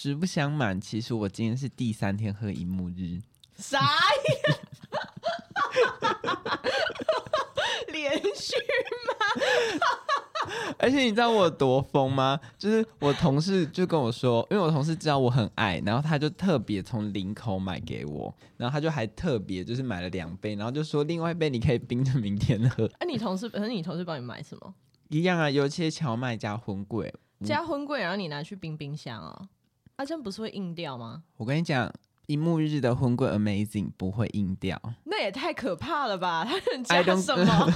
实不相瞒，其实我今天是第三天喝一幕日。啥呀？连续吗？而且你知道我有多疯吗？就是我同事就跟我说，因为我同事知道我很爱，然后他就特别从林口买给我，然后他就还特别就是买了两杯，然后就说另外一杯你可以冰着明天喝。哎、啊，你同事，可是你同事帮你买什么？一样啊，有些荞麦加荤桂，加荤桂，然后你拿去冰冰箱哦。啊，这样不是会硬掉吗？我跟你讲，一沐日的婚柜 Amazing 不会硬掉。那也太可怕了吧？他能加什么？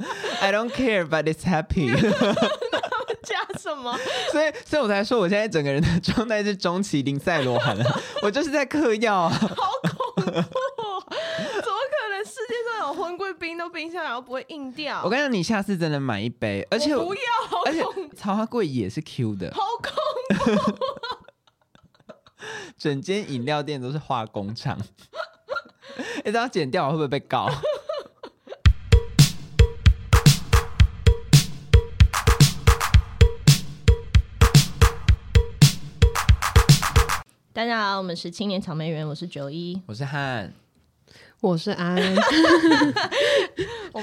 I don't care, but it's happy。加什么？所以，所以我才说，我现在整个人的状态是中期林赛罗涵了。我就是在嗑药啊！好恐怖！怎么可能？世界上有婚贵冰都冰下来，然后不会硬掉？我跟你讲，你下次真的买一杯，而且不要，而且草花贵也是 Q 的，好恐怖！整间饮料店都是化工厂。哎，这样剪掉我会不会被告？大家好，我们是青年草莓园，我是九一，我是汉，我是安。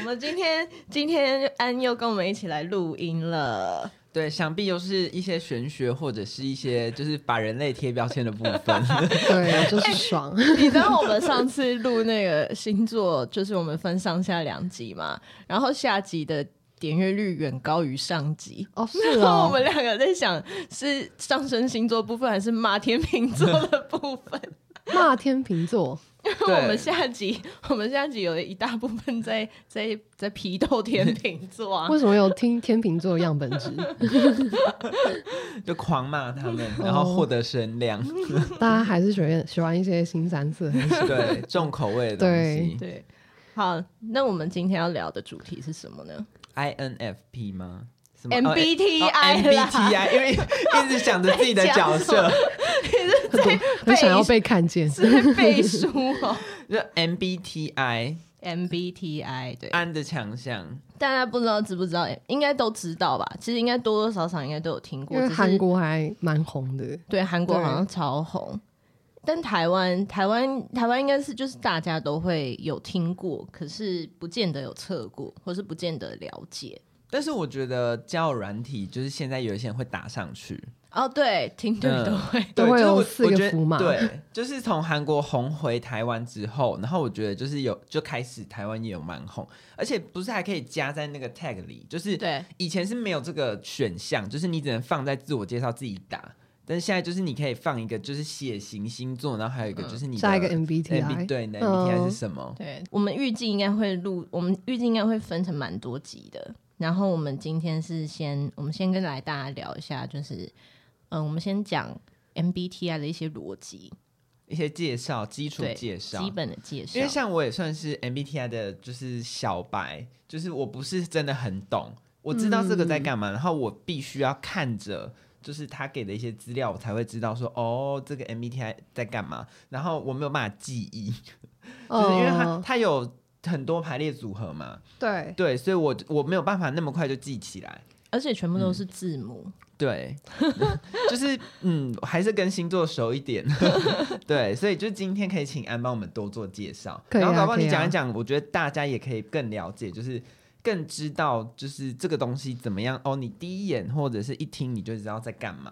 我们今天今天安又跟我们一起来录音了。对，想必又是一些玄学或者是一些就是把人类贴标签的部分。对，就是爽。欸、你知道我们上次录那个星座，就是我们分上下两集嘛，然后下集的。点阅率远高于上集哦，是哦。然后我们两个在想，是上升星座部分，还是骂天秤座的部分？骂天秤座。因 为我们下集，我们下集有一大部分在在在批斗 天秤座啊。为什么有听天秤座样本值？就狂骂他们，然后获得声量。哦、大家还是喜欢喜欢一些新三色，对重口味的东西。对对。好，那我们今天要聊的主题是什么呢？INFP 吗？MBTI、哦、MBTI，因为 一直想着自己的角色，你是在很想要被看见，是在背书哦。就 MBTI，MBTI，对，安的强项，大家不知道知不知道？应该都知道吧？其实应该多多少少应该都有听过。因为韩国还蛮红的，对，韩国好像超红。但台湾，台湾，台湾应该是就是大家都会有听过，可是不见得有测过，或是不见得了解。但是我觉得交友软体就是现在有一些人会打上去哦，对，听对都会、嗯、都会有四个符码。对，就是从韩国红回台湾之后，然后我觉得就是有就开始台湾也有蛮红，而且不是还可以加在那个 tag 里，就是对，以前是没有这个选项，就是你只能放在自我介绍自己打。但是现在就是你可以放一个，就是血型星座，然后还有一个就是你下一个 MBTI，、MB, 对，MBTI 是什么？对，我们预计应该会录，我们预计应该会分成蛮多集的。然后我们今天是先，我们先跟来大家聊一下，就是嗯，我们先讲 MBTI 的一些逻辑、一些介绍、基础介绍、基本的介绍。因为像我也算是 MBTI 的，就是小白，就是我不是真的很懂，我知道这个在干嘛，嗯、然后我必须要看着。就是他给的一些资料，我才会知道说，哦，这个 MBTI 在干嘛。然后我没有办法记忆，就是因为他他有很多排列组合嘛。对对，所以我我没有办法那么快就记起来，而且全部都是字母。嗯、对，就是嗯，还是跟星座熟一点。对，所以就今天可以请安帮我们多做介绍，啊、然后搞不好你讲一讲，啊、我觉得大家也可以更了解，就是。更知道就是这个东西怎么样哦，你第一眼或者是一听你就知道在干嘛。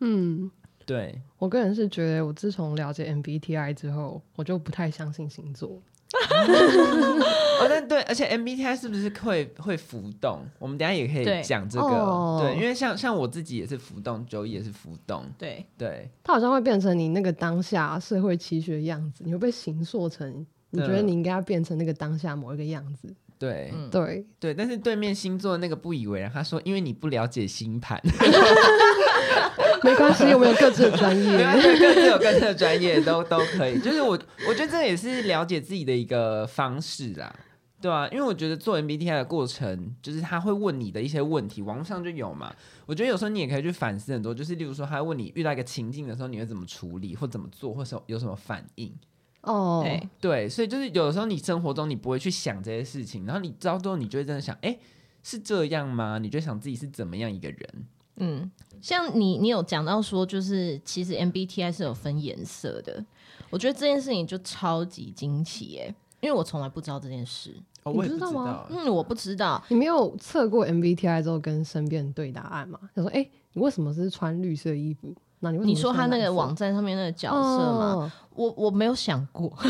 嗯，对，我个人是觉得，我自从了解 MBTI 之后，我就不太相信星座。哦，但对，而且 MBTI 是不是会会浮动？我们等下也可以讲这个。对，因为像像我自己也是浮动，Joey 也是浮动。对对，它好像会变成你那个当下社会期许的样子，你会被形塑成你觉得你应该要变成那个当下某一个样子。对、嗯、对对，但是对面星座那个不以为然，他说：“因为你不了解星盘，没关系，我们有各自的专业？各自有各自的专业，都都可以。就是我，我觉得这也是了解自己的一个方式啦，对啊，因为我觉得做 MBTI 的过程，就是他会问你的一些问题，网络上就有嘛。我觉得有时候你也可以去反思很多，就是例如说，他问你遇到一个情境的时候，你会怎么处理，或怎么做，或是有什么反应。”哦，对对，所以就是有的时候你生活中你不会去想这些事情，然后你知道之后你就会真的想，哎，是这样吗？你就想自己是怎么样一个人？嗯，像你，你有讲到说，就是其实 MBTI 是有分颜色的，我觉得这件事情就超级惊奇哎，因为我从来不知道这件事。哦，我也不知道吗？嗯，我不知道。你没有测过 MBTI 之后跟身边人对答案吗？他说：“哎、欸，你为什么是穿绿色衣服？那你为什么你说他那个网站上面那个角色吗？哦、我我没有想过。”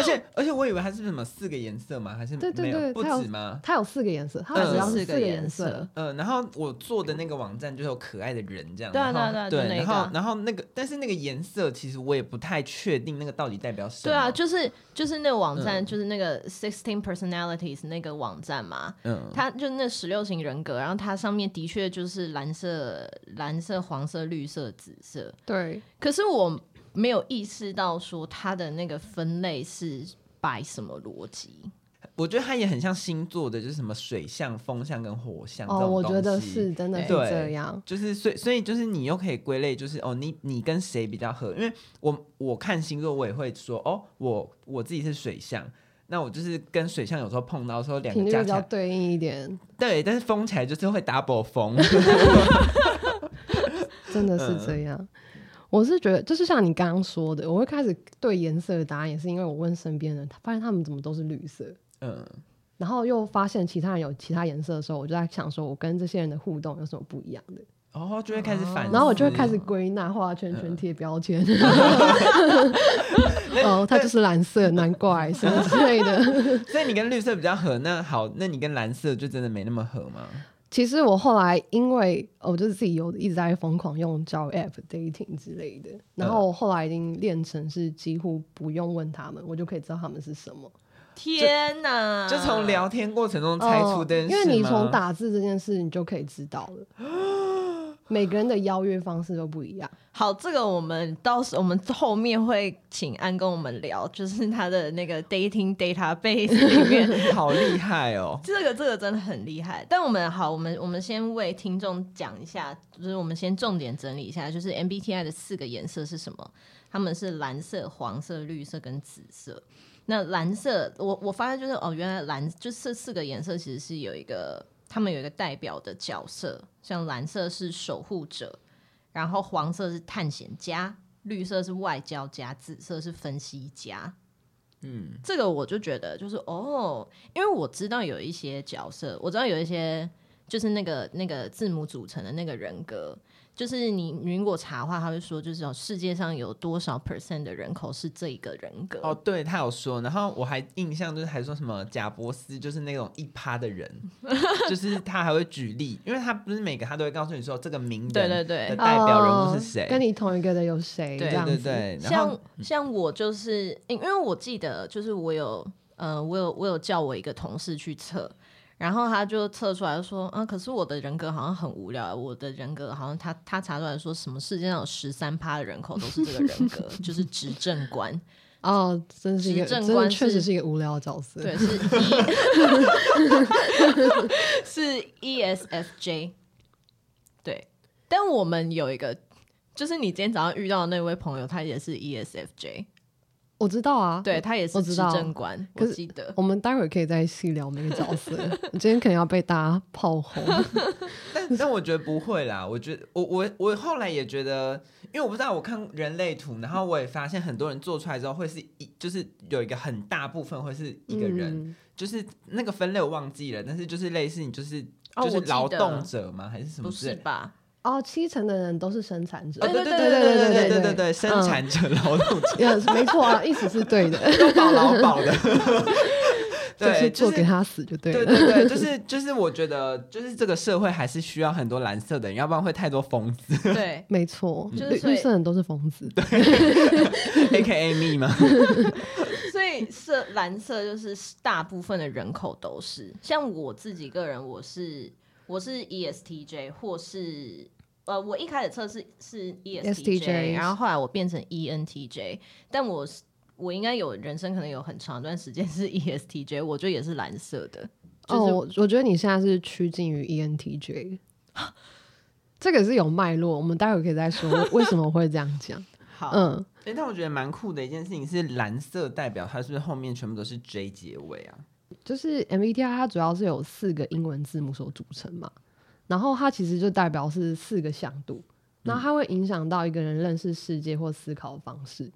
而且而且我以为它是什么四个颜色吗？还是没有？对对对，不止吗？它有四个颜色，它主要是四个颜色。嗯，然后我做的那个网站就有可爱的人这样。对对对对，然后然后那个，但是那个颜色其实我也不太确定那个到底代表什么。对啊，就是就是那个网站，就是那个 Sixteen Personalities 那个网站嘛。嗯。它就那十六型人格，然后它上面的确就是蓝色、蓝色、黄色、绿色、紫色。对。可是我。没有意识到说它的那个分类是摆什么逻辑？我觉得它也很像星座的，就是什么水象、风象跟火象。哦，我觉得是真的是这样。就是所以所以就是你又可以归类，就是哦，你你跟谁比较合？因为我我看星座，我也会说哦，我我自己是水象，那我就是跟水象有时候碰到说两个加起来对应一点。对，但是疯起来就是会 double 疯，真的是这样。嗯我是觉得，就是像你刚刚说的，我会开始对颜色的答案，也是因为我问身边人，他发现他们怎么都是绿色，嗯，然后又发现其他人有其他颜色的时候，我就在想说，我跟这些人的互动有什么不一样的？哦，就会开始反思，然后我就会开始归纳、画圈圈、贴标签。哦，它就是蓝色，难怪什么之类的。所以你跟绿色比较合，那好，那你跟蓝色就真的没那么合吗？其实我后来因为我就是自己有一直在疯狂用交友 app dating 之类的，然后我后来已经练成是几乎不用问他们，我就可以知道他们是什么。天哪！就从聊天过程中猜出的、哦，因为你从打字这件事，你就可以知道了。每个人的邀约方式都不一样。好，这个我们到时我们后面会请安跟我们聊，就是他的那个 dating database 里面，好厉害哦。这个这个真的很厉害。但我们好，我们我们先为听众讲一下，就是我们先重点整理一下，就是 MBTI 的四个颜色是什么？他们是蓝色、黄色、绿色跟紫色。那蓝色，我我发现就是哦，原来蓝就是这四个颜色其实是有一个。他们有一个代表的角色，像蓝色是守护者，然后黄色是探险家，绿色是外交家，紫色是分析家。嗯，这个我就觉得就是哦，因为我知道有一些角色，我知道有一些就是那个那个字母组成的那个人格。就是你，你如果查的话，他会说，就是有世界上有多少 percent 的人口是这一个人格。哦，对，他有说，然后我还印象就是还说什么贾伯斯就是那种一趴的人，就是他还会举例，因为他不是每个他都会告诉你说这个名人的代表人物是谁，跟你同一个的有谁？对对对，像像我就是因为我记得就是我有呃我有我有叫我一个同事去测。然后他就测出来说，啊，可是我的人格好像很无聊。我的人格好像他他查出来说，什么世界上有十三趴的人口都是这个人格，就是执政官。哦，真是一个，执政官确实是一个无聊的角色。对，是 E，是 ESFJ。对，但我们有一个，就是你今天早上遇到的那位朋友，他也是 ESFJ。我知道啊，对，他也是执政官，我记得。我们待会儿可以再细聊每个角色。我 今天可能要被大家炮轰，但但我觉得不会啦。我觉得我我我后来也觉得，因为我不知道，我看人类图，然后我也发现很多人做出来之后会是一，就是有一个很大部分会是一个人，嗯、就是那个分类我忘记了，但是就是类似你就是、哦、就是劳动者吗？还是什么？不是吧？哦，七成的人都是生产者。对对对对对对对对对对，生产者、劳动者，没错啊，意思是对的，都保劳保的。对，做给他死就对了。对对对，就是就是，我觉得就是这个社会还是需要很多蓝色的人，要不然会太多疯子。对，没错，就是绿色人都是疯子。对，A K A me 吗？所以色蓝色就是大部分的人口都是，像我自己个人，我是。我是 ESTJ，或是呃，我一开始测试是 ESTJ，然后后来我变成 ENTJ，但我我应该有人生可能有很长一段时间是 ESTJ，我觉得也是蓝色的。就是、哦，我觉得你现在是趋近于 ENTJ，这个是有脉络，我们待会可以再说为什么会这样讲。好，嗯，哎，但我觉得蛮酷的一件事情是蓝色代表它是不是后面全部都是 J 结尾啊？就是 MBTI 它主要是有四个英文字母所组成嘛，然后它其实就代表是四个向度，然后它会影响到一个人认识世界或思考的方式。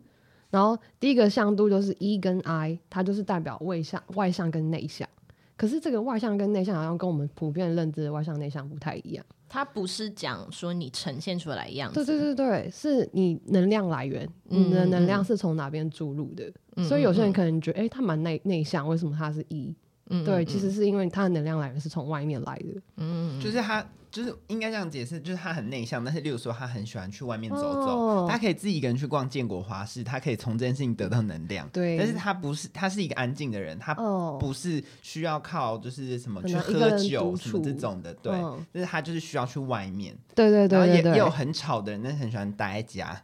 然后第一个向度就是 E 跟 I，它就是代表外向、外向跟内向。可是这个外向跟内向好像跟我们普遍认知的外向内向不太一样。它不是讲说你呈现出来的样子，对对对对，是你能量来源，你的能量是从哪边注入的。嗯、所以有些人可能觉得，哎、欸，他蛮内内向，为什么他是 E？嗯，对，其实是因为他的能量来源是从外面来的。嗯，就是他。就是应该这样解释，就是他很内向，但是例如说他很喜欢去外面走走，哦、他可以自己一个人去逛建国花市，他可以从这件事情得到能量。对，但是他不是，他是一个安静的人，他不是需要靠就是什么去喝酒什么这种的，对，哦、就是他就是需要去外面。对对对，对，对，对，也也有很吵的人，但是很喜欢待在家。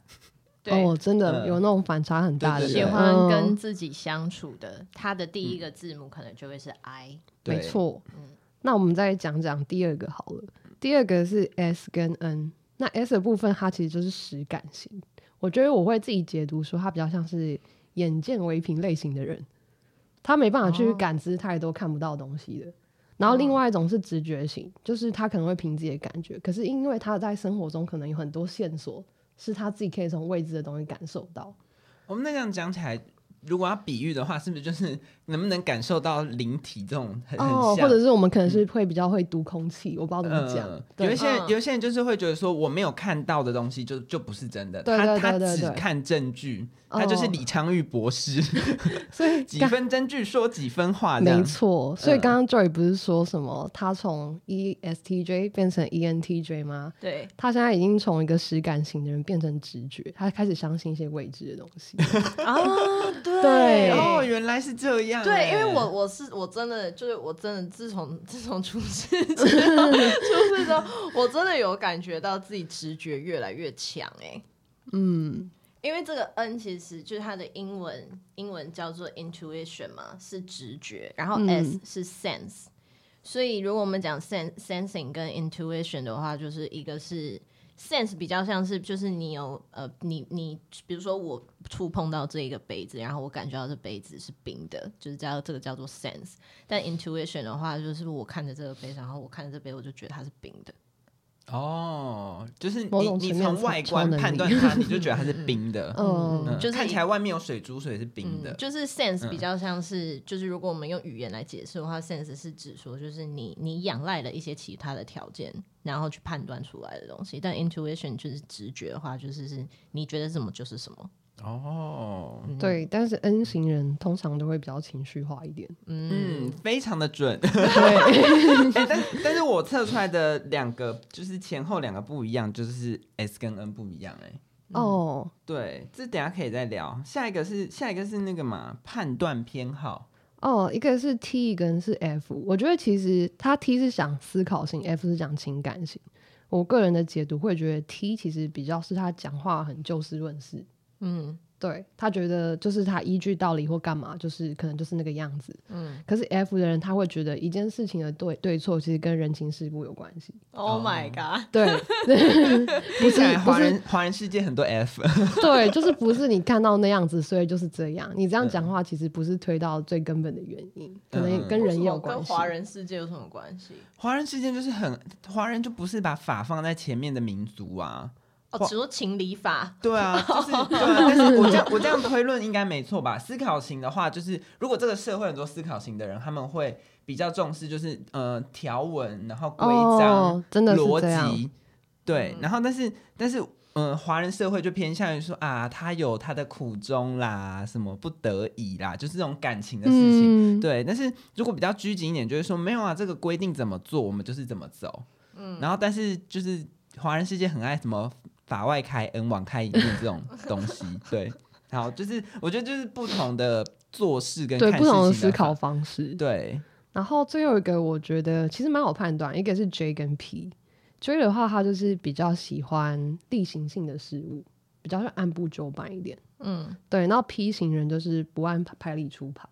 对哦，真的有那种反差很大的人，喜欢跟自己相处的，他的第一个字母可能就会是 I。嗯、没错，嗯，那我们再讲讲第二个好了。第二个是 S 跟 N，那 S 的部分它其实就是实感型。我觉得我会自己解读说，他比较像是眼见为凭类型的人，他没办法去感知太多看不到东西的。哦、然后另外一种是直觉型，就是他可能会凭自己的感觉，可是因为他在生活中可能有很多线索，是他自己可以从未知的东西感受到。我们那样讲起来。如果要比喻的话，是不是就是能不能感受到灵体这种很、哦、很或者是我们可能是会比较会读空气，嗯、我不知道怎么讲、嗯。有一些人，有一些人就是会觉得说，我没有看到的东西就就不是真的。他他只看证据。他就是李昌钰博士，所以 几分证据说几分话，没错。所以刚刚 Joy 不是说什么他从 ESTJ 变成 ENTJ 吗？对，他现在已经从一个实感型的人变成直觉，他开始相信一些未知的东西。哦，对，对哦，原来是这样。对，因为我我是我真的就是我真的自从自从出事之后，出事之后，我真的有感觉到自己直觉越来越强。哎，嗯。因为这个 N 其实就是它的英文，英文叫做 intuition 嘛，是直觉，然后 S 是 sense，、嗯、所以如果我们讲 sense sensing 跟 intuition 的话，就是一个是 sense 比较像是就是你有呃你你比如说我触碰到这一个杯子，然后我感觉到这杯子是冰的，就是叫这个叫做 sense，但 intuition 的话就是我看着这个杯，然后我看着这杯，我就觉得它是冰的。哦，就是你你从外观判断它，你就觉得它是冰的，嗯，嗯就是看起来外面有水珠，所以是冰的。嗯、就是 sense 比较像是，嗯、就是如果我们用语言来解释的话，sense 是指说，就是你你仰赖了一些其他的条件，然后去判断出来的东西。但 intuition 就是直觉的话，就是是你觉得什么就是什么。哦，对，但是 N 型人通常都会比较情绪化一点，嗯，非常的准。对，欸、但但是我测出来的两个就是前后两个不一样，就是 S 跟 N 不一样、欸，哎，哦，对，这等下可以再聊。下一个是下一个是那个嘛，判断偏好。哦，一个是 T，一个是 F。我觉得其实他 T 是想思考型，F 是讲情感型。我个人的解读会觉得 T 其实比较是他讲话很就事论事。嗯，对，他觉得就是他依据道理或干嘛，就是可能就是那个样子。嗯，可是 F 的人他会觉得一件事情的对对错其实跟人情世故有关系。Oh my god！对，不是华人华人世界很多 F。对，就是不是你看到那样子，所以就是这样。你这样讲话其实不是推到最根本的原因，可能跟人也有关系。跟华人世界有什么关系？华人世界就是很华人就不是把法放在前面的民族啊。哦，只说情理法，对啊，就是 对啊。但是我这样我这样推论应该没错吧？思考型的话，就是如果这个社会很多思考型的人，他们会比较重视，就是呃条文，然后规章、哦、真的逻辑，对。然后但是但是嗯，华、呃、人社会就偏向于说啊，他有他的苦衷啦，什么不得已啦，就是这种感情的事情，嗯、对。但是如果比较拘谨一点，就是说没有啊，这个规定怎么做，我们就是怎么走。嗯。然后但是就是华人世界很爱什么。法外开恩，网开一面这种东西，对，好，就是我觉得就是不同的做事跟事对不同的思考方式，对。然后最后一个，我觉得其实蛮好判断，一个是 J 跟 P。J 的话，他就是比较喜欢例行性的事物，比较是按部就班一点，嗯，对。然后 P 型人就是不按牌理出牌，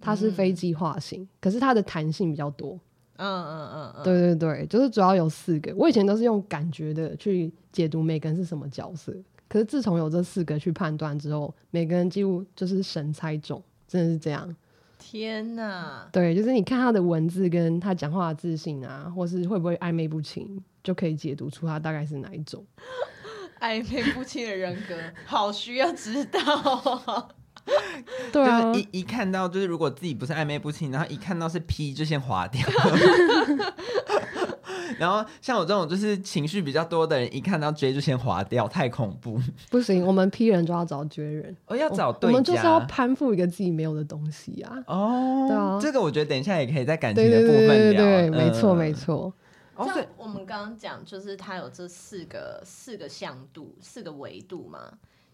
他是非计划型，嗯、可是他的弹性比较多。嗯嗯嗯嗯，对对对，就是主要有四个。我以前都是用感觉的去解读每个人是什么角色，可是自从有这四个去判断之后，每个人几乎就是神猜中，真的是这样。天哪！对，就是你看他的文字跟他讲话的自信啊，或是会不会暧昧不清，就可以解读出他大概是哪一种 暧昧不清的人格，好需要知道。对啊，就是一一看到，就是如果自己不是暧昧不清，然后一看到是 P 就先划掉。然后像我这种就是情绪比较多的人，一看到 J 就先划掉，太恐怖。不行，我们 P 人就要找 J 人，我、哦、要找对，我们就是要攀附一个自己没有的东西啊。哦，对啊，这个我觉得等一下也可以在感情的部分聊。对，对，对，对，没错没错。像我们刚刚讲，就是它有这四个四个向度、四个维度嘛。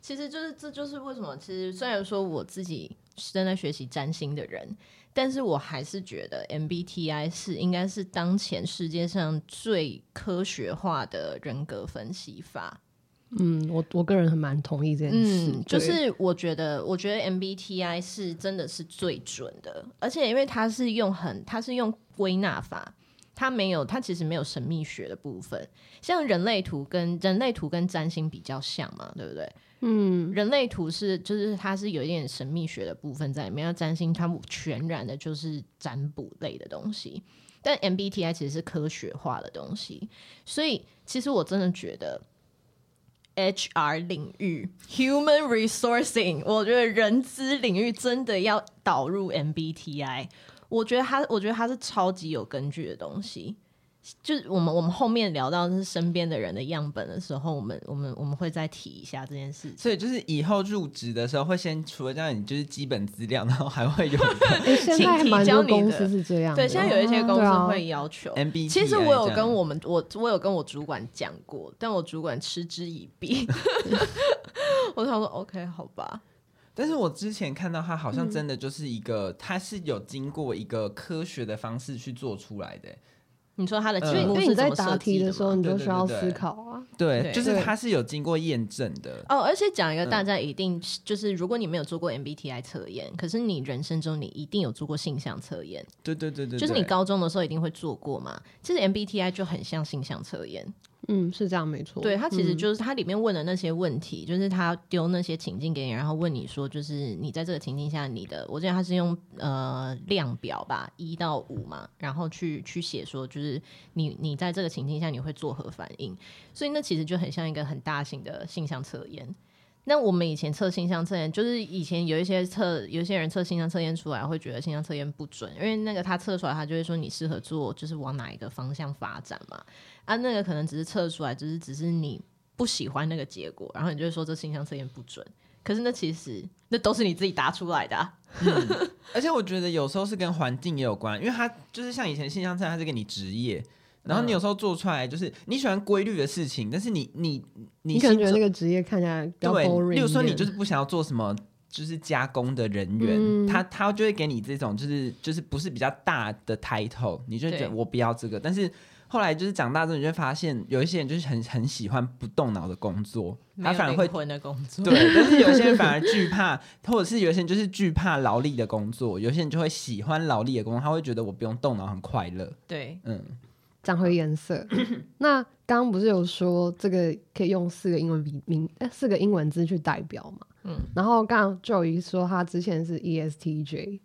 其实就是这就是为什么，其实虽然说我自己是正在学习占星的人，但是我还是觉得 MBTI 是应该是当前世界上最科学化的人格分析法。嗯，我我个人很蛮同意这件事。嗯，就是我觉得，我觉得 MBTI 是真的是最准的，而且因为它是用很，它是用归纳法。它没有，它其实没有神秘学的部分。像人类图跟人类图跟占星比较像嘛，对不对？嗯，人类图是就是它是有一点神秘学的部分在里面，要占星它全然的就是占卜类的东西。但 MBTI 其实是科学化的东西，所以其实我真的觉得 HR 领域 Human Resourcing，我觉得人资领域真的要导入 MBTI。我觉得它，我觉得它是超级有根据的东西。就是我们我们后面聊到是身边的人的样本的时候，我们我们我们会再提一下这件事情。所以就是以后入职的时候，会先除了这样，你就是基本资料，然后还会有欸、现在蛮多公司是这样。对，现在有一些公司会要求。其实我有跟我们我我有跟我主管讲过，但我主管嗤之以鼻。我想说 OK 好吧。但是我之前看到他好像真的就是一个，嗯、他是有经过一个科学的方式去做出来的。你说他的，因为你在答题的时候，你就需要思考啊。对，就是他是有经过验证的。哦，而且讲一个大家一定就是，如果你没有做过 MBTI 测验，可是你人生中你一定有做过性向测验。对对对对，就是你高中的时候一定会做过嘛。其实 MBTI 就很像性向测验。嗯，是这样，没错。对，他其实就是他里面问的那些问题，嗯、就是他丢那些情境给你，然后问你说，就是你在这个情境下，你的，我记得他是用呃量表吧，一到五嘛，然后去去写说，就是你你在这个情境下你会作何反应？所以那其实就很像一个很大型的性向测验。那我们以前测性向测验，就是以前有一些测，有一些人测性向测验出来会觉得性向测验不准，因为那个他测出来，他就会说你适合做，就是往哪一个方向发展嘛。啊，那个可能只是测出来，只是只是你不喜欢那个结果，然后你就会说这性向测验不准。可是那其实那都是你自己答出来的啊。嗯，而且我觉得有时候是跟环境也有关，因为他就是像以前性向测验，他是给你职业。然后你有时候做出来就是你喜欢规律的事情，但是你你你，你可能觉得那个职业看起来比较 boring。例如说你就是不想要做什么，就是加工的人员，嗯、他他就会给你这种就是就是不是比较大的 title，你就觉得我不要这个。但是后来就是长大之后，你就会发现有一些人就是很很喜欢不动脑的工作，他反而会混的工作。对，但是有些人反而惧怕，或者是有些人就是惧怕劳力的工作，有些人就会喜欢劳力的工作，他会觉得我不用动脑很快乐。对，嗯。讲回颜色，那刚刚不是有说这个可以用四个英文名名，四个英文字去代表嘛？嗯，然后刚刚 Joey 说他之前是 ESTJ，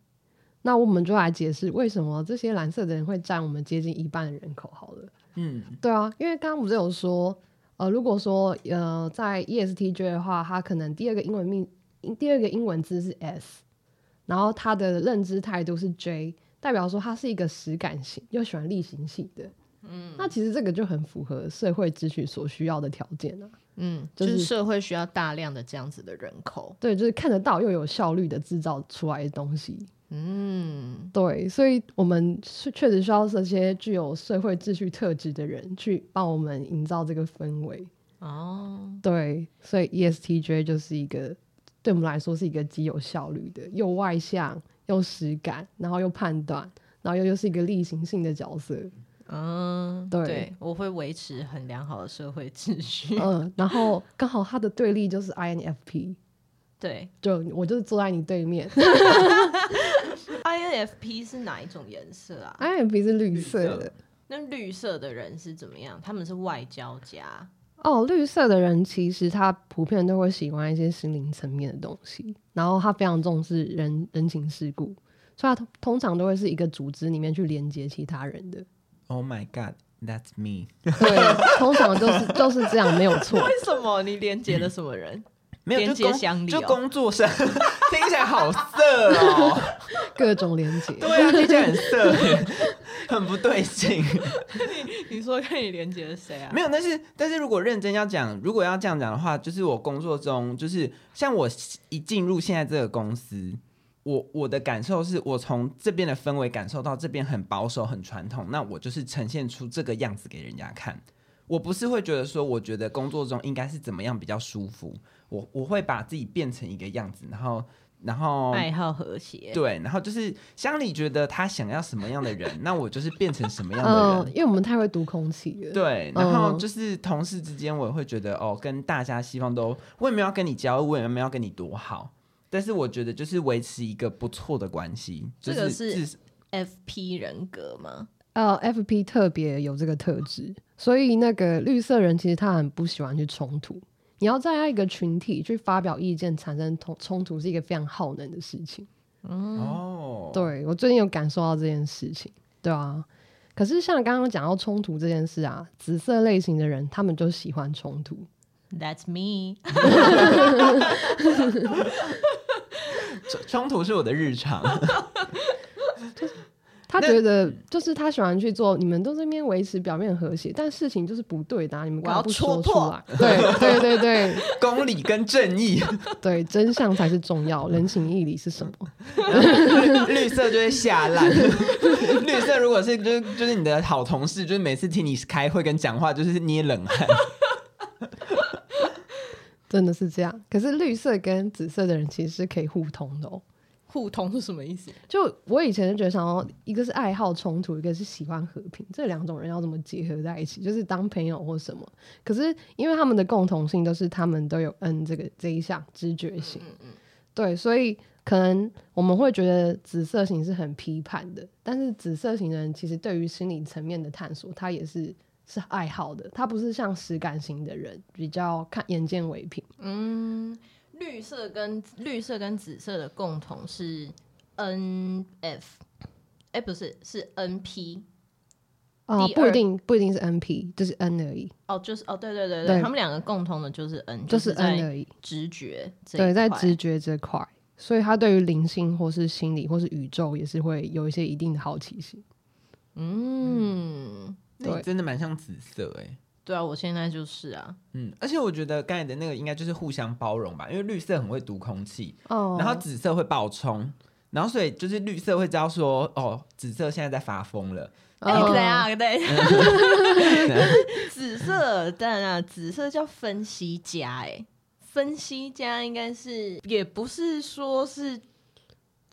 那我们就来解释为什么这些蓝色的人会占我们接近一半的人口好了。嗯，对啊，因为刚刚不是有说，呃，如果说呃在 ESTJ 的话，他可能第二个英文命第二个英文字是 S，然后他的认知态度是 J，代表说他是一个实感型又喜欢例行性的。嗯，那其实这个就很符合社会秩序所需要的条件啊。嗯，就是社会需要大量的这样子的人口。对，就是看得到又有效率的制造出来的东西。嗯，对，所以我们是确实需要这些具有社会秩序特质的人去帮我们营造这个氛围。哦，对，所以 ESTJ 就是一个对我们来说是一个极有效率的，又外向又实感，然后又判断，然后又又是一个例行性的角色。嗯，对，对，我会维持很良好的社会秩序。嗯，然后刚好他的对立就是 INFP，对，就我就是坐在你对面。INFP 是哪一种颜色啊？INFP 是绿色的。那绿色的人是怎么样？他们是外交家。哦，绿色的人其实他普遍都会喜欢一些心灵层面的东西，然后他非常重视人人情世故。所以他通常都会是一个组织里面去连接其他人的。Oh my god, that's me。对，通常就是就是这样，没有错。为什么你连接了什么人？没有连接乡里，就工作上听起来好色哦，各种连接。对啊，听起来很色，很不对劲。你你说看你连接了谁啊？没有，但是但是如果认真要讲，如果要这样讲的话，就是我工作中，就是像我一进入现在这个公司，我我的感受是我从这边的氛围感受到这边很保守、很传统，那我就是呈现出这个样子给人家看。我不是会觉得说，我觉得工作中应该是怎么样比较舒服。我我会把自己变成一个样子，然后然后爱好和谐，对，然后就是乡里觉得他想要什么样的人，那我就是变成什么样的人。嗯，因为我们太会读空气了。对，然后就是同事之间，我也会觉得哦，跟大家希望都，我也没有要跟你交，我也没有要跟你多好，但是我觉得就是维持一个不错的关系。这个是 FP 人格吗？呃，FP 特别有这个特质，所以那个绿色人其实他很不喜欢去冲突。你要在一个群体去发表意见，产生冲冲突是一个非常耗能的事情。哦、嗯，对，我最近有感受到这件事情，对啊。可是像刚刚讲到冲突这件事啊，紫色类型的人他们就喜欢冲突。That's me。冲突是我的日常。他觉得就是他喜欢去做，你们都在那边维持表面和谐，但事情就是不对的，啊，你们干嘛不说出来？对 对对对，公理跟正义，对，真相才是重要，人情义理是什么？绿色就会下烂。绿色如果是就是就是你的好同事，就是每次听你开会跟讲话，就是捏冷汗。真的是这样。可是绿色跟紫色的人其实是可以互通的哦。互通是什么意思？就我以前就觉得，想要一个是爱好冲突，一个是喜欢和平，这两种人要怎么结合在一起？就是当朋友或什么？可是因为他们的共同性都是他们都有 N 这个这一项知觉性，嗯嗯嗯对，所以可能我们会觉得紫色型是很批判的，但是紫色型的人其实对于心理层面的探索，他也是是爱好的，他不是像实感型的人比较看眼见为凭，嗯。绿色跟绿色跟紫色的共同是 N F，哎、欸，不是是 N P，哦，不一定不一定是 N P，就是 N 而已。哦，就是哦，对对对对，对他们两个共同的就是 N，就是 N 而已。直觉，对，在直觉这块，所以他对于灵性或是心理或是宇宙也是会有一些一定的好奇心。嗯，对，真的蛮像紫色哎。对啊，我现在就是啊，嗯，而且我觉得刚才的那个应该就是互相包容吧，因为绿色很会读空气，哦，然后紫色会爆冲，然后所以就是绿色会知道说，哦，紫色现在在发疯了，对啊，对，紫色，当然啊，紫色叫分析家，哎，分析家应该是也不是说是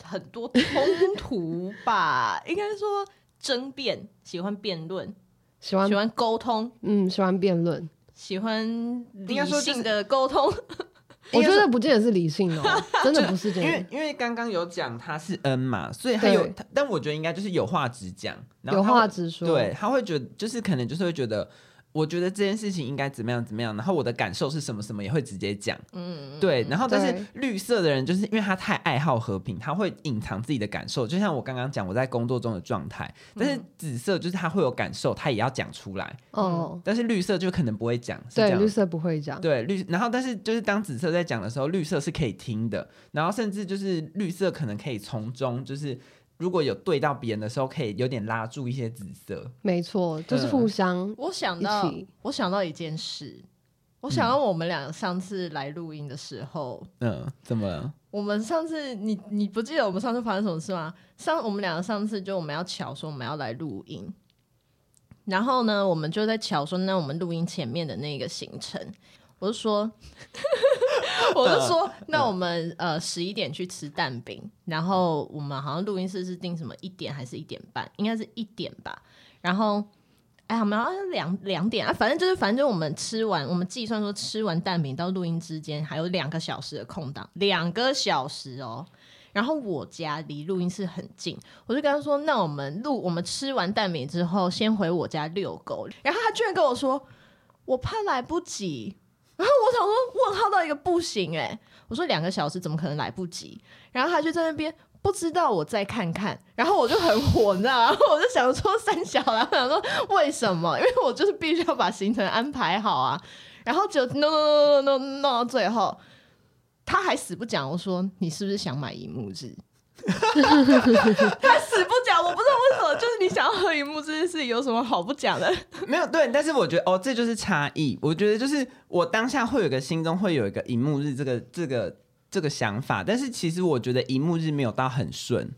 很多冲突吧，应该说争辩，喜欢辩论。喜欢喜欢沟通，嗯，喜欢辩论，喜欢理性的沟通。我觉得不见得是理性哦，真的不是这样。因为因为刚刚有讲他是 N 嘛，所以他有，但我觉得应该就是有话直讲，有话直说。对，他会觉得就是可能就是会觉得。我觉得这件事情应该怎么样怎么样，然后我的感受是什么什么也会直接讲，嗯，对，然后但是绿色的人就是因为他太爱好和平，他会隐藏自己的感受，就像我刚刚讲我在工作中的状态，但是紫色就是他会有感受，他也要讲出来，哦，但是绿色就可能不会讲，对，绿色不会讲，对绿，然后但是就是当紫色在讲的时候，绿色是可以听的，然后甚至就是绿色可能可以从中就是。如果有对到别人的时候，可以有点拉住一些紫色。没错，就是互相。我想到，我想到一件事，我想到我们俩上次来录音的时候，嗯，怎么了？我们上次，你你不记得我们上次发生什么事吗？上我们两个上次就我们要巧说我们要来录音，然后呢，我们就在巧说那我们录音前面的那个行程，我就说。我就说，那我们呃十一点去吃蛋饼，然后我们好像录音室是定什么一点还是一点半？应该是一点吧。然后哎，我们好像两两点啊，反正就是反正就我们吃完，我们计算说吃完蛋饼到录音之间还有两个小时的空档，两个小时哦。然后我家离录音室很近，我就跟他说，那我们录我们吃完蛋饼之后，先回我家遛狗。然后他居然跟我说，我怕来不及。然后我想说问号到一个不行哎、欸，我说两个小时怎么可能来不及？然后他就在那边不知道，我再看看。然后我就很火，你知道吗？然 后我就想说三小，然后想说为什么？因为我就是必须要把行程安排好啊。然后就弄弄弄弄弄弄到最后，他还死不讲。我说你是不是想买荧幕日？他死不讲，我不知道为什么。就是你想要喝荧幕这件事情有什么好不讲的？没有对，但是我觉得哦，这就是差异。我觉得就是我当下会有个心中会有一个荧幕日这个这个这个想法，但是其实我觉得荧幕日没有到很顺。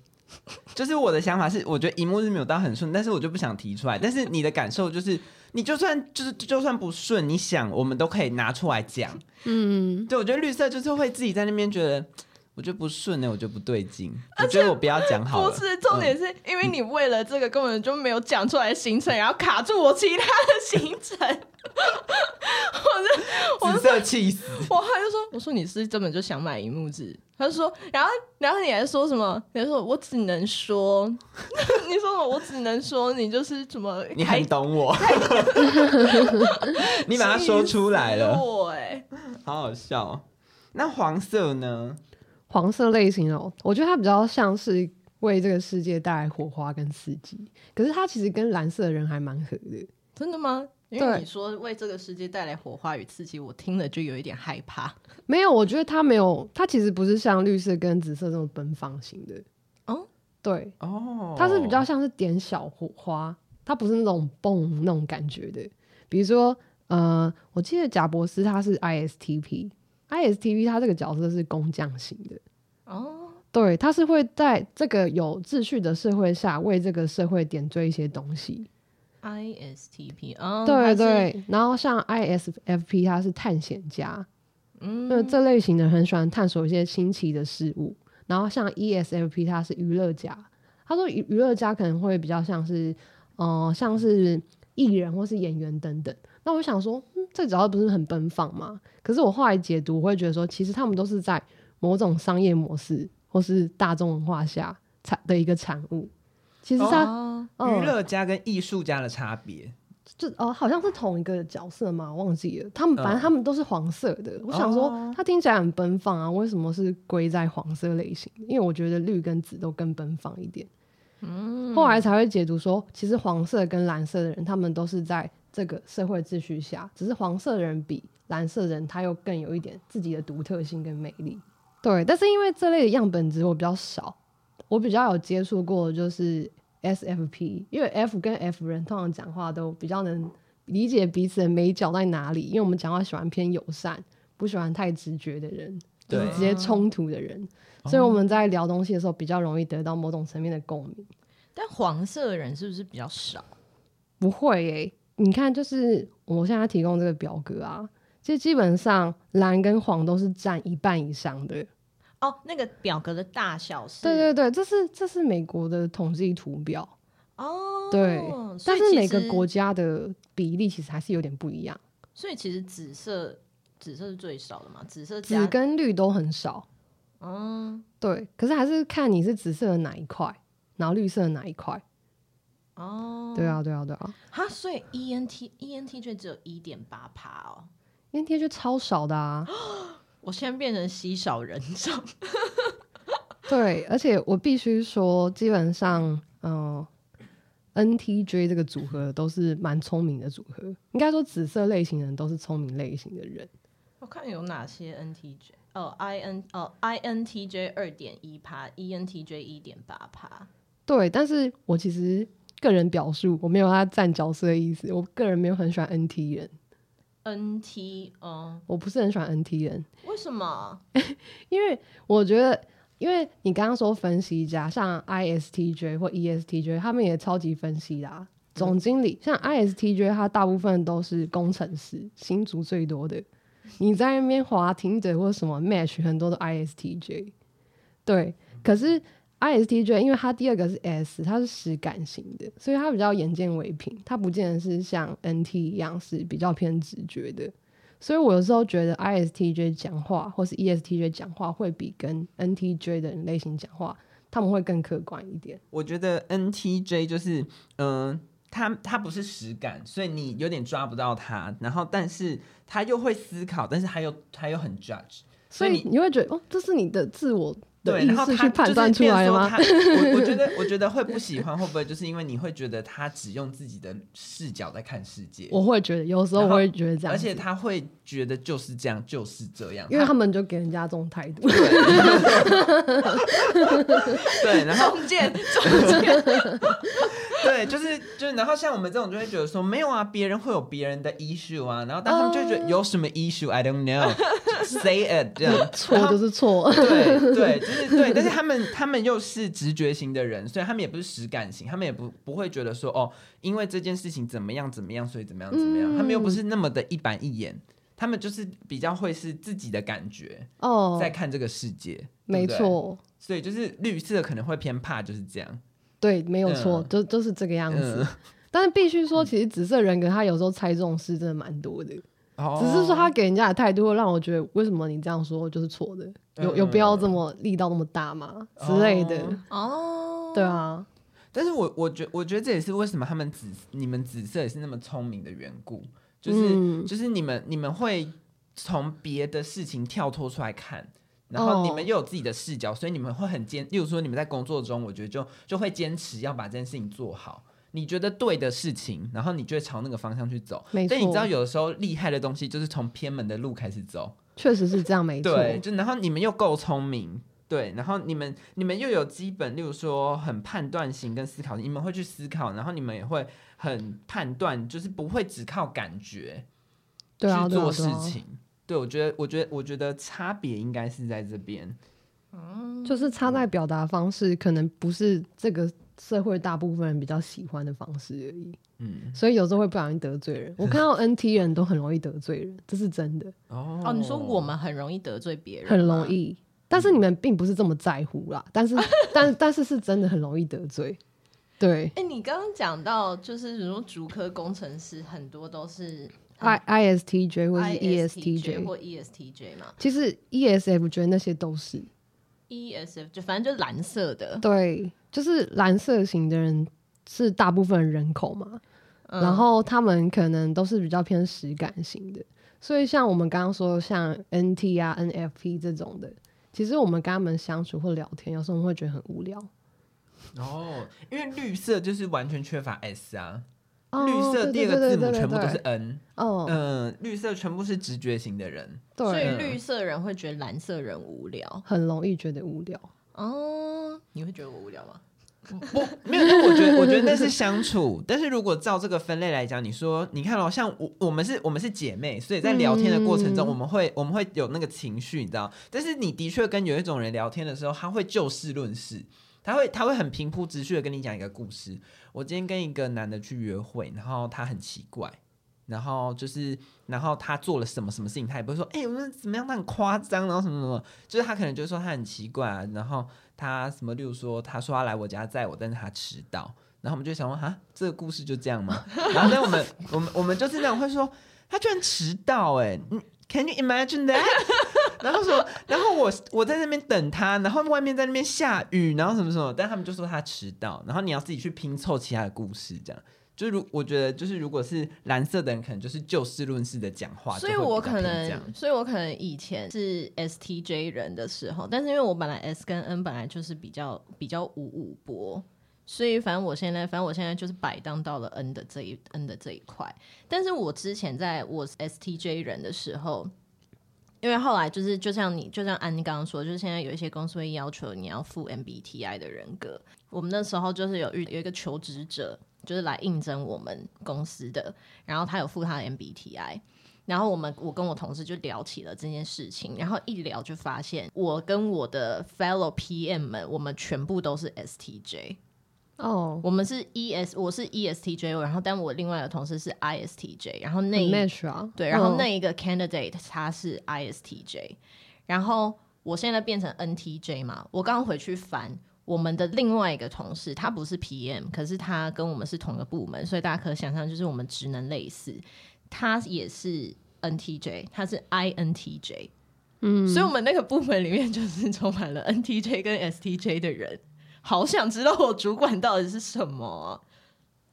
就是我的想法是，我觉得荧幕日没有到很顺，但是我就不想提出来。但是你的感受就是，你就算就是就算不顺，你想我们都可以拿出来讲。嗯，对，我觉得绿色就是会自己在那边觉得。我觉得不顺呢，我觉得不对劲。我觉得我不要讲好了。不是重点，是因为你为了这个根本就没有讲出来行程，然后卡住我其他的行程。我是紫色气死。我他就说，我说你是根本就想买荧幕纸。他就说，然后然后你还说什么？你还说我只能说，你说什么？我只能说你就是什么？你很懂我。你把它说出来了。对，好好笑。那黄色呢？黄色类型哦，我觉得它比较像是为这个世界带来火花跟刺激，可是它其实跟蓝色的人还蛮合的。真的吗？因为你说为这个世界带来火花与刺激，我听了就有一点害怕。没有，我觉得它没有，它其实不是像绿色跟紫色这种奔放型的。哦，对，哦，它是比较像是点小火花，它不是那种蹦那种感觉的。比如说，呃，我记得贾博斯他是 ISTP。ISTP 他这个角色是工匠型的哦，对，他是会在这个有秩序的社会下为这个社会点缀一些东西。ISTP 哦，对对，然后像 ISFP 他是探险家，嗯，这类型的很喜欢探索一些新奇的事物。然后像 ESFP 他是娱乐家，他说娱娱乐家可能会比较像是，呃，像是艺人或是演员等等。那我想说，嗯，这主要不是很奔放嘛？可是我后来解读，我会觉得说，其实他们都是在某种商业模式或是大众文化下产的一个产物。其实他娱乐家跟艺术家的差别，就哦，好像是同一个角色嘛？忘记了。他们反正他们都是黄色的。嗯、我想说，他听起来很奔放啊，为什么是归在黄色类型？因为我觉得绿跟紫都更奔放一点。嗯，后来才会解读说，其实黄色跟蓝色的人，他们都是在。这个社会秩序下，只是黄色人比蓝色人他又更有一点自己的独特性跟魅力。对，但是因为这类的样本值我比较少，我比较有接触过的就是 SFP，因为 F 跟 F 人通常讲话都比较能理解彼此的美角在哪里，因为我们讲话喜欢偏友善，不喜欢太直觉的人，对，就是直接冲突的人，所以我们在聊东西的时候比较容易得到某种层面的共鸣。但黄色的人是不是比较少？不会诶、欸。你看，就是我现在提供这个表格啊，其实基本上蓝跟黄都是占一半以上的。哦，那个表格的大小是？对对对，这是这是美国的统计图表。哦，对，但是每个国家的比例其实还是有点不一样。所以其实紫色紫色是最少的嘛？紫色紫跟绿都很少。嗯，对，可是还是看你是紫色的哪一块，然后绿色的哪一块。哦，对啊，对啊，对啊，哈，所以 E N T E N T J 只有一点八趴哦，E N T J 超少的啊，我现在变成稀少人种，对，而且我必须说，基本上，嗯、呃、N T J 这个组合都是蛮聪明的组合，应该说紫色类型的人都是聪明类型的人。我看有哪些 N T J 哦，I N 哦，I N T J 二点一趴，E N T J 一点八趴，对，但是我其实。个人表述，我没有他站角色的意思。我个人没有很喜欢 NT 人，NT，嗯，我不是很喜欢 NT 人。为什么？因为我觉得，因为你刚刚说分析家，像 ISTJ 或 ESTJ，他们也超级分析啦。总经理，像 ISTJ，他大部分都是工程师，新族最多的。你在那边滑 Tinder 或什么 Match，很多的 ISTJ。对，可是。ISTJ，因为它第二个是 S，它是实感型的，所以它比较眼见为凭，它不见得是像 NT 一样是比较偏直觉的。所以我有时候觉得 ISTJ 讲话或是 ESTJ 讲话会比跟 NTJ 的人类型讲话，他们会更客观一点。我觉得 NTJ 就是，嗯、呃，他他不是实感，所以你有点抓不到他，然后但是他又会思考，但是他又他又很 judge。所以你会觉得哦，这是你的自我。对，然后他去判断出来吗？他 我我觉得，我觉得会不喜欢，会不会就是因为你会觉得他只用自己的视角在看世界？我会觉得，有时候我会觉得这样，而且他会觉得就是这样，就是这样，因为他们就给人家这种态度。对 对，然后中间中间，对，就是就是，然后像我们这种就会觉得说，没有啊，别人会有别人的 issue 啊，然后但他们就觉得有什么 issue，I don't know，say it，这样 错就是错，对对。就是对，但是他们他们又是直觉型的人，所以他们也不是实感型，他们也不不会觉得说哦，因为这件事情怎么样怎么样，所以怎么样怎么样，嗯、他们又不是那么的一板一眼，他们就是比较会是自己的感觉哦，在看这个世界，没错，所以就是绿色可能会偏怕，就是这样，对，没有错，嗯、就就是这个样子，嗯、但是必须说，其实紫色人格他有时候猜中事真的蛮多的。只是说他给人家的态度会让我觉得，为什么你这样说就是错的？有有必要这么力道那么大吗？之类的哦，对啊。但是我我觉我觉得这也是为什么他们紫你们紫色也是那么聪明的缘故，就是、嗯、就是你们你们会从别的事情跳脱出来看，然后你们又有自己的视角，所以你们会很坚。例如说你们在工作中，我觉得就就会坚持要把这件事情做好。你觉得对的事情，然后你就会朝那个方向去走。没错。但你知道，有的时候厉害的东西就是从偏门的路开始走。确实是这样，没错。对，就然后你们又够聪明，对，然后你们你们又有基本，例如说很判断型跟思考，你们会去思考，然后你们也会很判断，就是不会只靠感觉去做事情。对，啊对，啊对，啊对，我觉得，我觉得，我觉得差别应该是在这边。嗯，就是差在表达方式，可能不是这个。社会大部分人比较喜欢的方式而已，嗯，所以有时候会不小心得罪人。我看到 NT 人都很容易得罪人，这是真的。哦，哦，你说我们很容易得罪别人，很容易，但是你们并不是这么在乎啦。但是，但但是是真的很容易得罪。对，哎、欸，你刚刚讲到就是比如说竹科工程师很多都是 I ISTJ 或是 ESTJ 或 ESTJ 嘛？其实 ESF 觉得那些都是。ESF 就反正就是蓝色的，对，就是蓝色型的人是大部分人口嘛，嗯、然后他们可能都是比较偏实感型的，所以像我们刚刚说像 NT 啊、NFP 这种的，其实我们跟他们相处或聊天，有时候会觉得很无聊。哦，因为绿色就是完全缺乏 S 啊。绿色第二个字母全部都是 N，哦，嗯，绿色全部是直觉型的人，对，所以绿色人会觉得蓝色人无聊，很容易觉得无聊。哦，你会觉得我无聊吗？不，没有，那我觉得，我觉得那是相处。但是如果照这个分类来讲，你说，你看哦，像我，我们是，我们是姐妹，所以在聊天的过程中，我们会，我们会有那个情绪，你知道？但是你的确跟有一种人聊天的时候，他会就事论事。他会他会很平铺直叙的跟你讲一个故事。我今天跟一个男的去约会，然后他很奇怪，然后就是然后他做了什么什么事情，他也不会说，哎、我们怎么样？他很夸张，然后什么什么，就是他可能就说他很奇怪啊，然后他什么，例如说他说他来我家载我，但是他迟到，然后我们就想问，哈，这个故事就这样吗？然后呢，我们我们我们就是那种会说，他居然迟到、欸，哎，Can you imagine that？然后说，然后我我在那边等他，然后外面在那边下雨，然后什么什么，但他们就说他迟到，然后你要自己去拼凑其他的故事，这样就是如我觉得就是如果是蓝色的人，可能就是就事论事的讲话，所以我可能，所以我可能以前是 STJ 人的时候，但是因为我本来 S 跟 N 本来就是比较比较五五波，所以反正我现在反正我现在就是摆荡到了 N 的这一 N 的这一块，但是我之前在我 STJ 人的时候。因为后来就是，就像你，就像安妮刚刚说，就是现在有一些公司会要求你要附 MBTI 的人格。我们那时候就是有遇有一个求职者，就是来应征我们公司的，然后他有附他的 MBTI，然后我们我跟我同事就聊起了这件事情，然后一聊就发现，我跟我的 fellow PM 们，我们全部都是 STJ。哦，oh, 我们是 E S，我是 E S T J，然后但我另外的同事是 I S T J，然后那一、啊、对，然后那一个 candidate 他是 I S T J，、oh. 然后我现在变成 N T J 嘛，我刚回去翻我们的另外一个同事，他不是 P M，可是他跟我们是同一个部门，所以大家可以想象就是我们职能类似，他也是 N T J，他是 I N T J，嗯，所以我们那个部门里面就是充满了 N T J 跟 S T J 的人。好想知道我主管到底是什么，啊，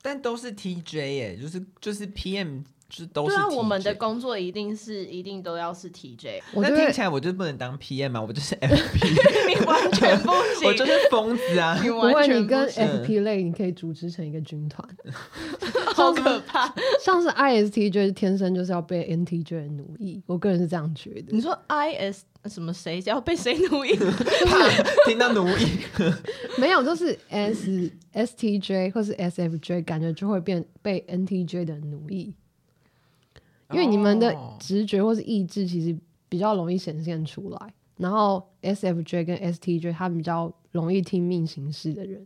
但都是 TJ 耶，就是就是 PM 就是都是。对啊，我们的工作一定是一定都要是 TJ。那听起来我就不能当 PM 嘛，我就是 FP，你完全不行，我就是疯子啊！不会，你跟 FP 类，你可以组织成一个军团，好可怕。像是 ISTJ 天生就是要被 NTJ 的奴役，我个人是这样觉得。你说 IS 什么谁要被谁奴役？听到奴役，没有，就是 S STJ 或是 SFJ，感觉就会变被 NTJ 的奴役。因为你们的直觉或是意志其实比较容易显现出来，然后 SFJ 跟 STJ 他比较容易听命行事的人，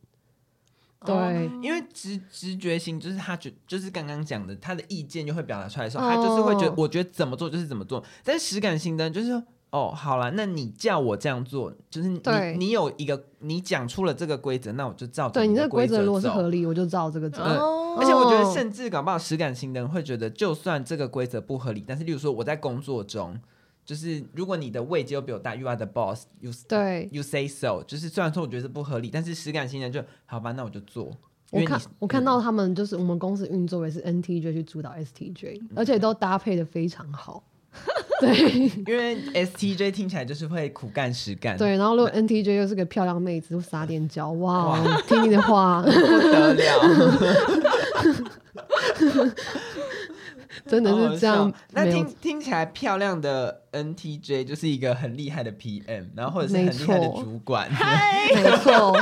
对，因为直直觉型就是他觉就是刚刚讲的，他的意见就会表达出来的时候，他就是会觉得我觉得怎么做就是怎么做，但是实感型的就是说。哦，好了，那你叫我这样做，就是你你有一个你讲出了这个规则，那我就照这个规则走。对，你这个规则如果是合理，我就照这个走。哦、而且我觉得，甚至搞不好实感型的人会觉得，就算这个规则不合理，但是例如说我在工作中，就是如果你的位阶又比我大，You are the boss，you 对，you say so，就是虽然说我觉得是不合理，但是实感型的人就好吧，那我就做。我看我看到他们就是我们公司运作也是 NTJ 去主导 STJ，而且都搭配的非常好。对，因为 S T J 听起来就是会苦干实干。对，然后如果 N T J 又是个漂亮妹子，撒点娇，哇，哇。听你的话。不得了，真的是这样。那听听起来漂亮的 N T J 就是一个很厉害的 P M，然后或者是很厉害的主管，没错。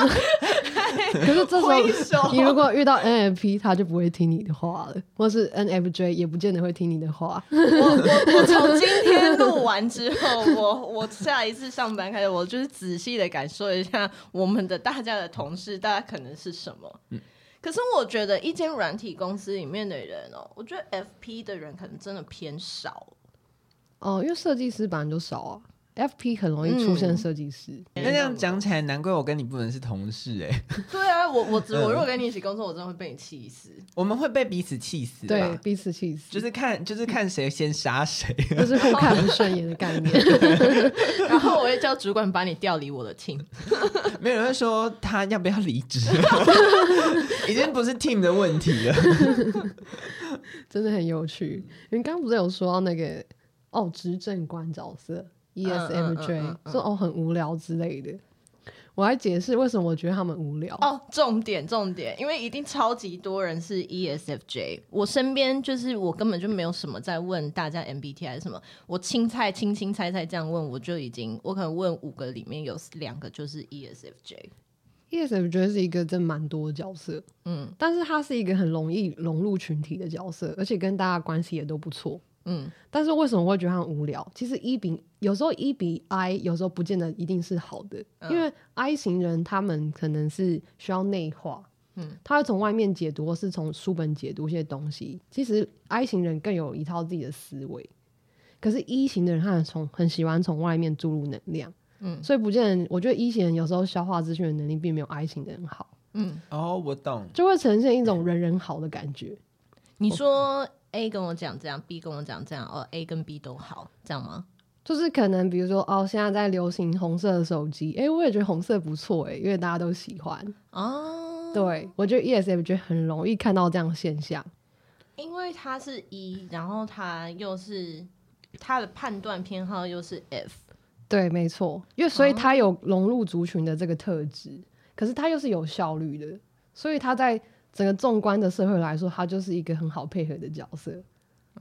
可是这时候，你如果遇到 NFP，他就不会听你的话了，或是 NFJ 也不见得会听你的话。我我我从今天 录完之后，我我下一次上班开始，我就是仔细的感受一下我们的大家的同事，大家可能是什么。嗯，可是我觉得一间软体公司里面的人哦，我觉得 FP 的人可能真的偏少。哦，因为设计师本来就少啊。FP 很容易出现设计师，那、嗯、这样讲起来，难怪我跟你不能是同事哎、欸。对啊，我我我如果跟你一起工作，我真的会被你气死。我们会被彼此气死，对，彼此气死，就是看就是看谁先杀谁，就是互看不顺眼的概念。然后我会叫主管把你调离我的 team。没有人会说他要不要离职，已经不是 team 的问题了。真的很有趣。你刚刚不是有说到那个哦，执政官角色？ESFJ 说哦，很无聊之类的，我来解释为什么我觉得他们无聊哦。重点重点，因为一定超级多人是 ESFJ，我身边就是我根本就没有什么在问大家 MBTI 是什么，我青菜青青菜菜这样问，我就已经我可能问五个里面有两个就是 ESFJ。ESFJ 是一个真蛮多的角色，嗯，但是他是一个很容易融入群体的角色，而且跟大家关系也都不错。嗯，但是为什么会觉得他很无聊？其实一比有时候一比 I 有时候不见得一定是好的，嗯、因为 I 型人他们可能是需要内化，嗯，他会从外面解读或是从书本解读一些东西。其实 I 型人更有一套自己的思维，可是 E 型的人他很从很喜欢从外面注入能量，嗯，所以不见得，我觉得 E 型人有时候消化资讯的能力并没有 I 型的人好，嗯，哦，我懂，就会呈现一种人人好的感觉。你说。A 跟我讲这样，B 跟我讲这样，哦，A 跟 B 都好，这样吗？就是可能比如说，哦，现在在流行红色的手机，哎，我也觉得红色不错，哎，因为大家都喜欢。哦，对，我觉得 ESFJ 很容易看到这样的现象，因为他是一然后他又是他的判断偏好又是 F，对，没错，因为所以他有融入族群的这个特质，可是他又是有效率的，所以他在。整个纵观的社会来说，他就是一个很好配合的角色，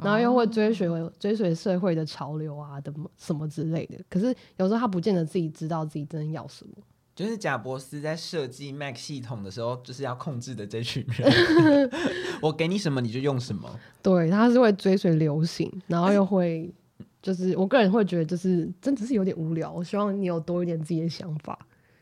然后又会追随追随社会的潮流啊的什么之类的。可是有时候他不见得自己知道自己真的要什么。就是贾伯斯在设计 Mac 系统的时候，就是要控制的这群人。我给你什么你就用什么。对，他是会追随流行，然后又会 就是我个人会觉得就是真的是有点无聊。我希望你有多一点自己的想法。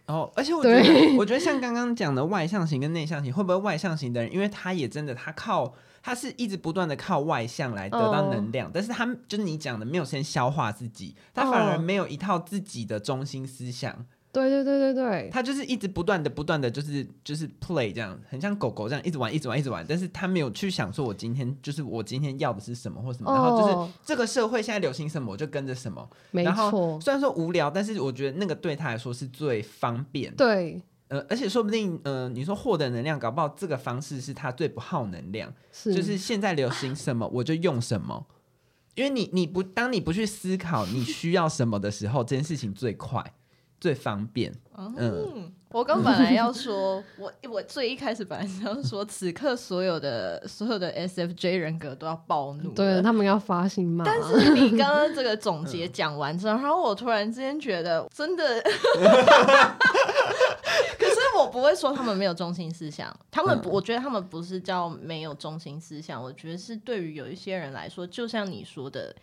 哦，而且我觉得，我觉得像刚刚讲的外向型跟内向型，会不会外向型的人，因为他也真的，他靠，他是一直不断的靠外向来得到能量，哦、但是他就是你讲的，没有先消化自己，他反而没有一套自己的中心思想。对对对对对，他就是一直不断的不断的就是就是 play 这样，很像狗狗这样一直玩一直玩一直玩，但是他没有去想说我今天就是我今天要的是什么或什么，哦、然后就是这个社会现在流行什么我就跟着什么，没错。虽然说无聊，但是我觉得那个对他来说是最方便。对，呃，而且说不定，呃，你说获得能量，搞不好这个方式是他最不耗能量，是。就是现在流行什么我就用什么，因为你你不当你不去思考你需要什么的时候，这件事情最快最方便。嗯，嗯我刚本来要说，我我最一开始本来是要说，此刻所有的 所有的 SFJ 人格都要暴怒，对他们要发信骂。但是你刚刚这个总结讲完之后，然后我突然之间觉得真的 可是。我不会说他们没有中心思想，他们我觉得他们不是叫没有中心思想，我觉得是对于有一些人来说，就像你说的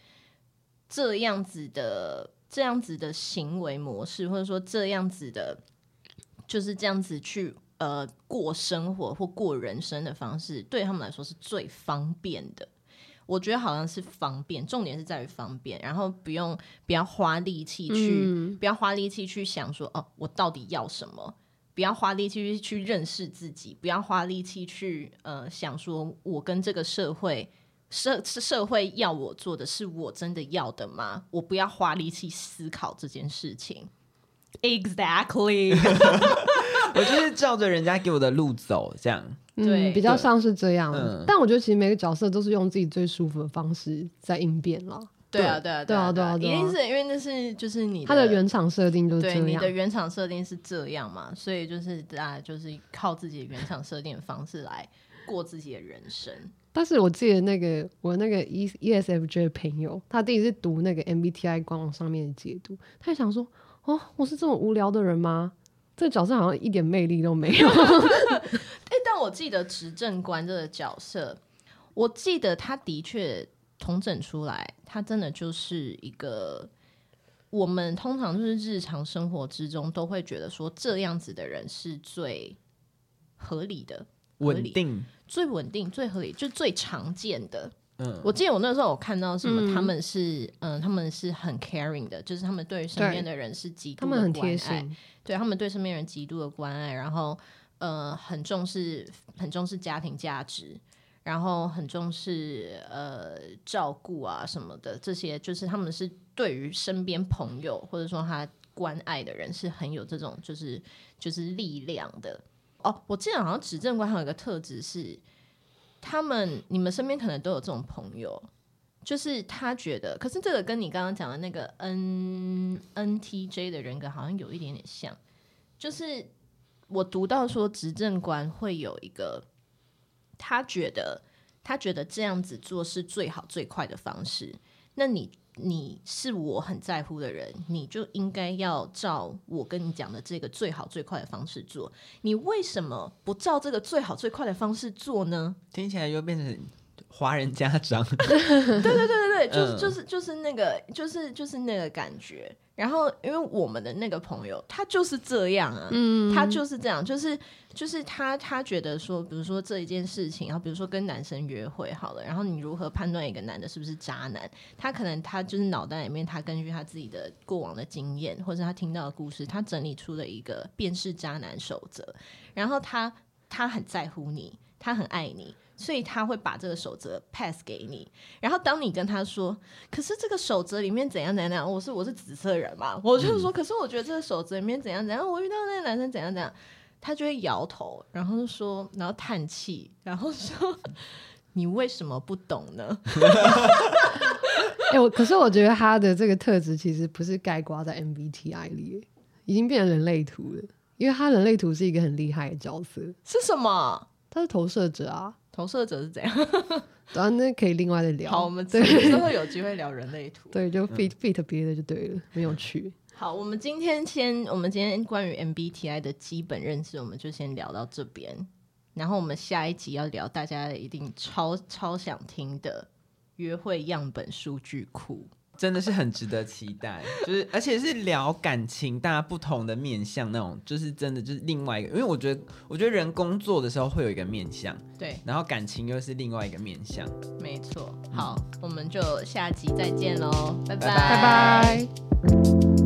这样子的这样子的行为模式，或者说这样子的，就是这样子去呃过生活或过人生的方式，对他们来说是最方便的。我觉得好像是方便，重点是在于方便，然后不用不要花力气去，嗯、不要花力气去想说哦，我到底要什么。不要花力气去认识自己，不要花力气去呃想说，我跟这个社会社社会要我做的是我真的要的吗？我不要花力气思考这件事情。Exactly，我就是照着人家给我的路走，这样对、嗯，比较像是这样。嗯、但我觉得其实每个角色都是用自己最舒服的方式在应变了。对啊，对啊，对啊，对啊，一定是因为那是就是你他的原厂设定就是这样，对，你的原厂设定是这样嘛，所以就是大家就是靠自己的原厂设定的方式来过自己的人生。但是我记得那个我那个 E E S F J 的朋友，他第一次读那个 M B T I 官网上面的解读，他就想说：哦，我是这么无聊的人吗？这个角色好像一点魅力都没有。哎、欸，但我记得执政官这个角色，我记得他的确。统整出来，他真的就是一个我们通常就是日常生活之中都会觉得说这样子的人是最合理的、稳定、最稳定、最合理，就最常见的。嗯，我记得我那时候我看到什么，他们是嗯、呃，他们是很 caring 的，就是他们对于身边的人是极度的关爱，他们很贴心，对他们对身边人极度的关爱，然后呃，很重视很重视家庭价值。然后很重视呃照顾啊什么的，这些就是他们是对于身边朋友或者说他关爱的人是很有这种就是就是力量的哦。我记得好像执政官还有一个特质是，他们你们身边可能都有这种朋友，就是他觉得，可是这个跟你刚刚讲的那个 N NTJ 的人格好像有一点点像，就是我读到说执政官会有一个。他觉得，他觉得这样子做是最好最快的方式。那你，你是我很在乎的人，你就应该要照我跟你讲的这个最好最快的方式做。你为什么不照这个最好最快的方式做呢？听起来又变成华人家长。对对对对对，就是就是就是那个，就是就是那个感觉。然后，因为我们的那个朋友，他就是这样啊，嗯，他就是这样，就是就是他他觉得说，比如说这一件事情，然后比如说跟男生约会好了，然后你如何判断一个男的是不是渣男？他可能他就是脑袋里面，他根据他自己的过往的经验，或者他听到的故事，他整理出了一个辨识渣男守则。然后他他很在乎你，他很爱你。所以他会把这个守则 pass 给你，然后当你跟他说，可是这个守则里面怎样怎样怎样，我是我是紫色人嘛，我就是说，可是我觉得这个守则里面怎样怎样，我遇到那个男生怎样怎样，他就会摇头，然后说，然后叹气，然后说，你为什么不懂呢？哎、欸，我可是我觉得他的这个特质其实不是盖挂在 MBTI 里，已经变成人类图了，因为他人类图是一个很厉害的角色，是什么？他是投射者啊。投射者是怎样？然 后那可以另外的聊。好，我们之后会有机会聊人类图。对，就 fit fit 别的就对了，没有趣。好，我们今天先，我们今天关于 MBTI 的基本认识，我们就先聊到这边。然后我们下一集要聊大家一定超超想听的约会样本数据库。真的是很值得期待，就是而且是聊感情，大家不同的面向那种，就是真的就是另外一个，因为我觉得，我觉得人工作的时候会有一个面向，对，然后感情又是另外一个面向，没错。好，嗯、我们就下集再见喽，拜拜拜拜。